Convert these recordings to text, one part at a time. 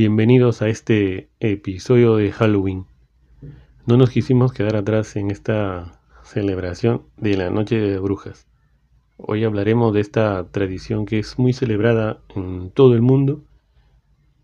Bienvenidos a este episodio de Halloween. No nos quisimos quedar atrás en esta celebración de la Noche de Brujas. Hoy hablaremos de esta tradición que es muy celebrada en todo el mundo,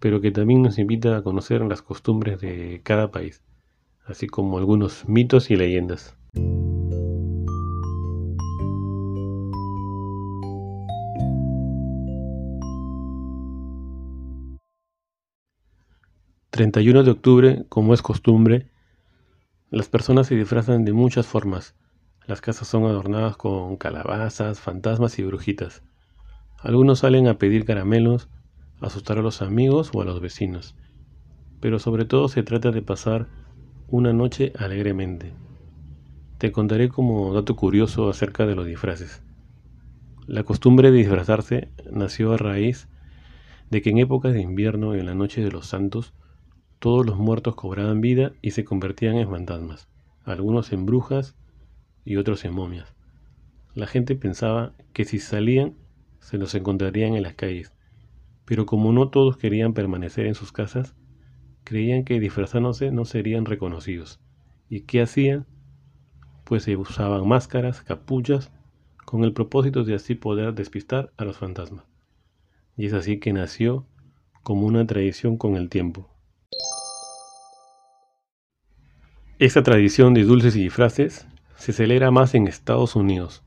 pero que también nos invita a conocer las costumbres de cada país, así como algunos mitos y leyendas. 31 de octubre, como es costumbre, las personas se disfrazan de muchas formas. Las casas son adornadas con calabazas, fantasmas y brujitas. Algunos salen a pedir caramelos, asustar a los amigos o a los vecinos. Pero sobre todo se trata de pasar una noche alegremente. Te contaré como dato curioso acerca de los disfraces. La costumbre de disfrazarse nació a raíz de que en épocas de invierno, en la noche de los santos, todos los muertos cobraban vida y se convertían en fantasmas, algunos en brujas y otros en momias. La gente pensaba que si salían se los encontrarían en las calles, pero como no todos querían permanecer en sus casas, creían que disfrazándose no serían reconocidos. ¿Y qué hacían? Pues se usaban máscaras, capuchas, con el propósito de así poder despistar a los fantasmas. Y es así que nació como una tradición con el tiempo. Esta tradición de dulces y disfraces se celebra más en Estados Unidos,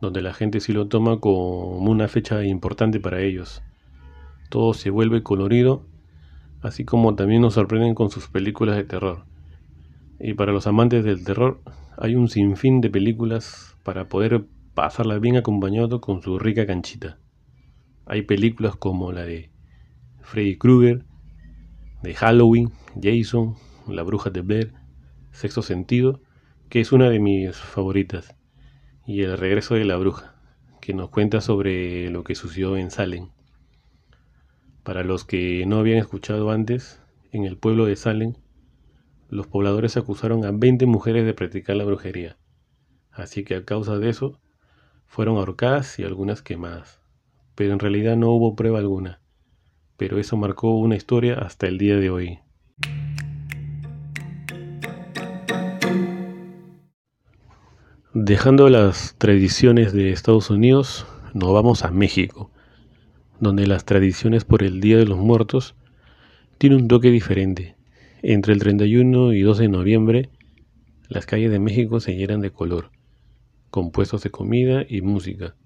donde la gente sí lo toma como una fecha importante para ellos. Todo se vuelve colorido, así como también nos sorprenden con sus películas de terror. Y para los amantes del terror, hay un sinfín de películas para poder pasarla bien acompañado con su rica canchita. Hay películas como la de Freddy Krueger, de Halloween, Jason, La Bruja de Blair, Sexto Sentido, que es una de mis favoritas, y El regreso de la bruja, que nos cuenta sobre lo que sucedió en Salem. Para los que no habían escuchado antes, en el pueblo de Salem, los pobladores acusaron a 20 mujeres de practicar la brujería, así que a causa de eso fueron ahorcadas y algunas quemadas. Pero en realidad no hubo prueba alguna, pero eso marcó una historia hasta el día de hoy. Dejando las tradiciones de Estados Unidos, nos vamos a México, donde las tradiciones por el Día de los Muertos tienen un toque diferente. Entre el 31 y 2 de noviembre, las calles de México se llenan de color, con puestos de comida y música.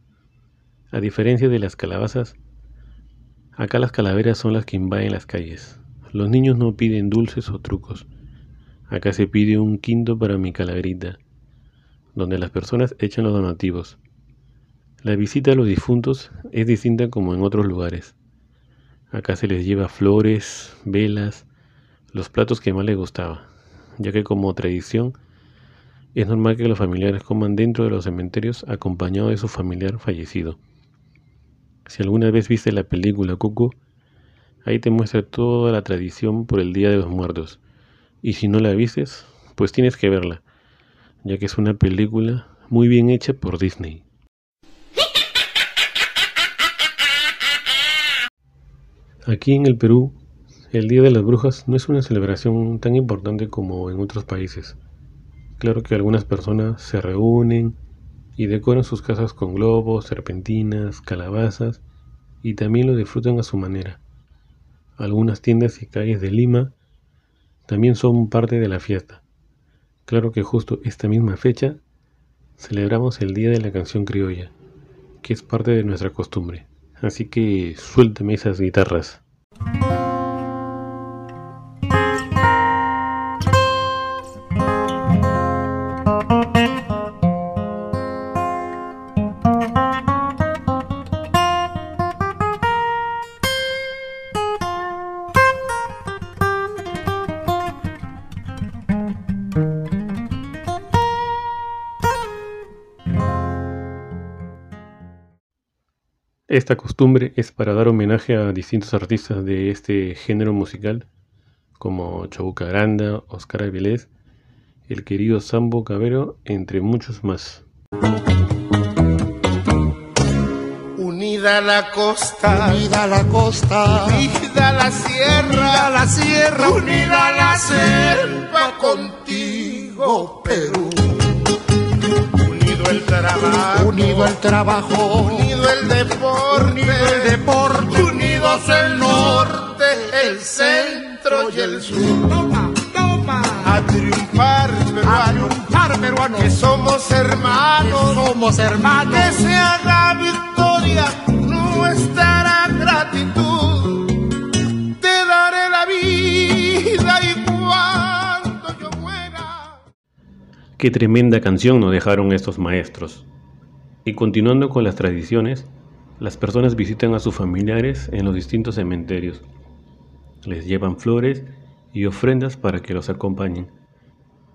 A diferencia de las calabazas, acá las calaveras son las que invaden las calles. Los niños no piden dulces o trucos. Acá se pide un quinto para mi calaverita donde las personas echan los donativos. La visita a los difuntos es distinta como en otros lugares. Acá se les lleva flores, velas, los platos que más les gustaba, ya que como tradición es normal que los familiares coman dentro de los cementerios acompañados de su familiar fallecido. Si alguna vez viste la película Cucu, ahí te muestra toda la tradición por el Día de los Muertos. Y si no la vistes, pues tienes que verla ya que es una película muy bien hecha por Disney. Aquí en el Perú, el Día de las Brujas no es una celebración tan importante como en otros países. Claro que algunas personas se reúnen y decoran sus casas con globos, serpentinas, calabazas y también lo disfrutan a su manera. Algunas tiendas y calles de Lima también son parte de la fiesta. Claro que justo esta misma fecha celebramos el Día de la Canción Criolla, que es parte de nuestra costumbre. Así que suélteme esas guitarras. Esta costumbre es para dar homenaje a distintos artistas de este género musical, como Chabuca Granda, Oscar Avilés, el querido Sambo Cabero, entre muchos más. Unida la costa, unida la costa, unida unida la sierra, la sierra, unida la selva contigo, Perú. Unido el trabajo, unido el trabajo, unido el deporte, unido el deporte, unidos el norte, el centro y el sur. Toma, toma. A triunfar, peruano, a triunfar, peruano. Que somos hermanos, que somos hermanos. Que se haga victoria nuestra gratitud. Qué tremenda canción nos dejaron estos maestros. Y continuando con las tradiciones, las personas visitan a sus familiares en los distintos cementerios. Les llevan flores y ofrendas para que los acompañen.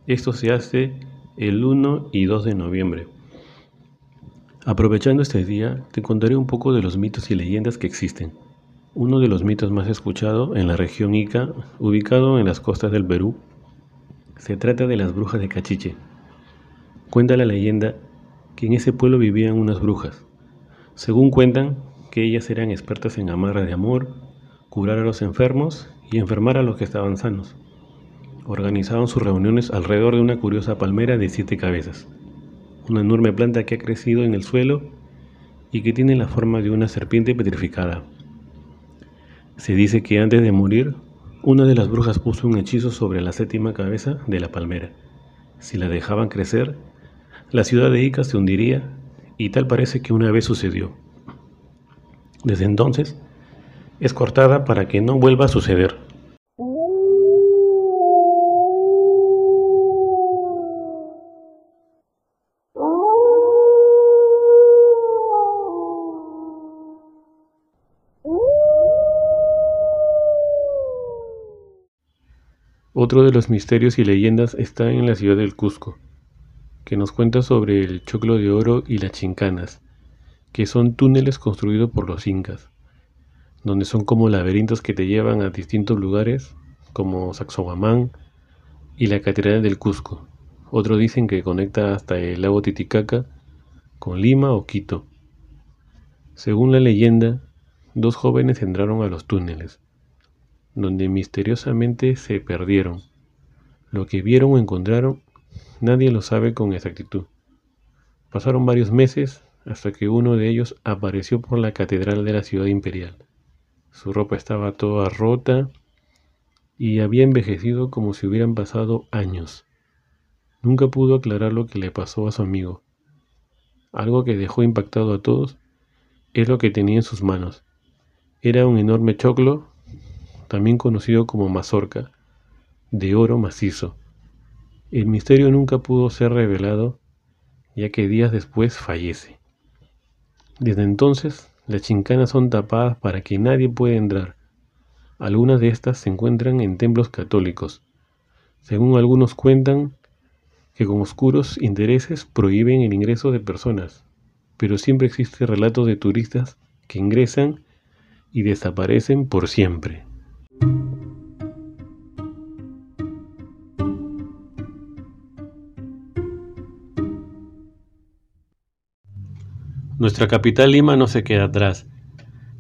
Esto se hace el 1 y 2 de noviembre. Aprovechando este día, te contaré un poco de los mitos y leyendas que existen. Uno de los mitos más escuchados en la región Ica, ubicado en las costas del Perú, se trata de las brujas de Cachiche. Cuenta la leyenda que en ese pueblo vivían unas brujas. Según cuentan, que ellas eran expertas en amarras de amor, curar a los enfermos y enfermar a los que estaban sanos. Organizaban sus reuniones alrededor de una curiosa palmera de siete cabezas una enorme planta que ha crecido en el suelo y que tiene la forma de una serpiente petrificada. Se dice que antes de morir, una de las brujas puso un hechizo sobre la séptima cabeza de la palmera. Si la dejaban crecer, la ciudad de Ica se hundiría y tal parece que una vez sucedió. Desde entonces, es cortada para que no vuelva a suceder. Otro de los misterios y leyendas está en la ciudad del Cusco, que nos cuenta sobre el choclo de oro y las chincanas, que son túneles construidos por los incas, donde son como laberintos que te llevan a distintos lugares, como Sacsayhuamán y la Catedral del Cusco. Otros dicen que conecta hasta el lago Titicaca con Lima o Quito. Según la leyenda, dos jóvenes entraron a los túneles, donde misteriosamente se perdieron. Lo que vieron o encontraron, nadie lo sabe con exactitud. Pasaron varios meses hasta que uno de ellos apareció por la catedral de la ciudad imperial. Su ropa estaba toda rota y había envejecido como si hubieran pasado años. Nunca pudo aclarar lo que le pasó a su amigo. Algo que dejó impactado a todos es lo que tenía en sus manos. Era un enorme choclo también conocido como mazorca, de oro macizo. El misterio nunca pudo ser revelado, ya que días después fallece. Desde entonces, las chincanas son tapadas para que nadie pueda entrar. Algunas de estas se encuentran en templos católicos. Según algunos cuentan, que con oscuros intereses prohíben el ingreso de personas, pero siempre existe relatos de turistas que ingresan y desaparecen por siempre. Nuestra capital Lima no se queda atrás.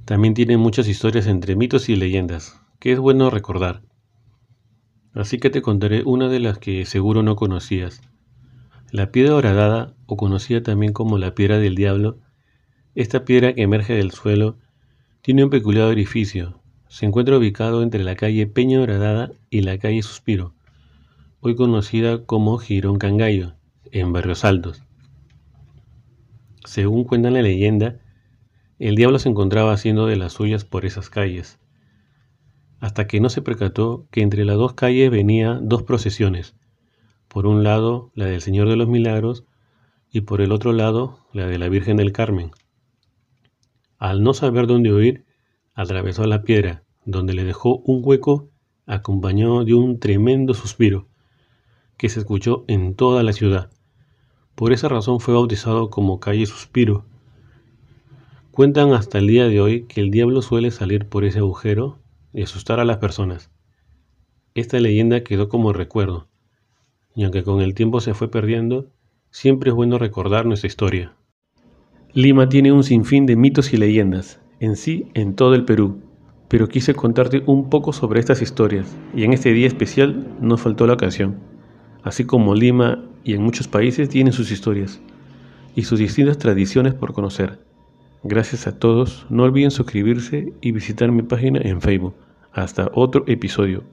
También tiene muchas historias entre mitos y leyendas, que es bueno recordar. Así que te contaré una de las que seguro no conocías. La piedra horadada, o conocida también como la piedra del diablo, esta piedra que emerge del suelo, tiene un peculiar orificio. Se encuentra ubicado entre la calle Peña Horadada y la calle Suspiro, hoy conocida como Girón Cangallo, en Barrios Altos. Según cuenta la leyenda, el diablo se encontraba haciendo de las suyas por esas calles, hasta que no se percató que entre las dos calles venía dos procesiones, por un lado la del Señor de los Milagros y por el otro lado la de la Virgen del Carmen. Al no saber dónde huir, atravesó la piedra, donde le dejó un hueco acompañado de un tremendo suspiro que se escuchó en toda la ciudad. Por esa razón fue bautizado como calle Suspiro. Cuentan hasta el día de hoy que el diablo suele salir por ese agujero y asustar a las personas. Esta leyenda quedó como recuerdo, y aunque con el tiempo se fue perdiendo, siempre es bueno recordar nuestra historia. Lima tiene un sinfín de mitos y leyendas, en sí en todo el Perú, pero quise contarte un poco sobre estas historias y en este día especial no faltó la ocasión. Así como Lima y en muchos países tienen sus historias y sus distintas tradiciones por conocer. Gracias a todos, no olviden suscribirse y visitar mi página en Facebook. Hasta otro episodio.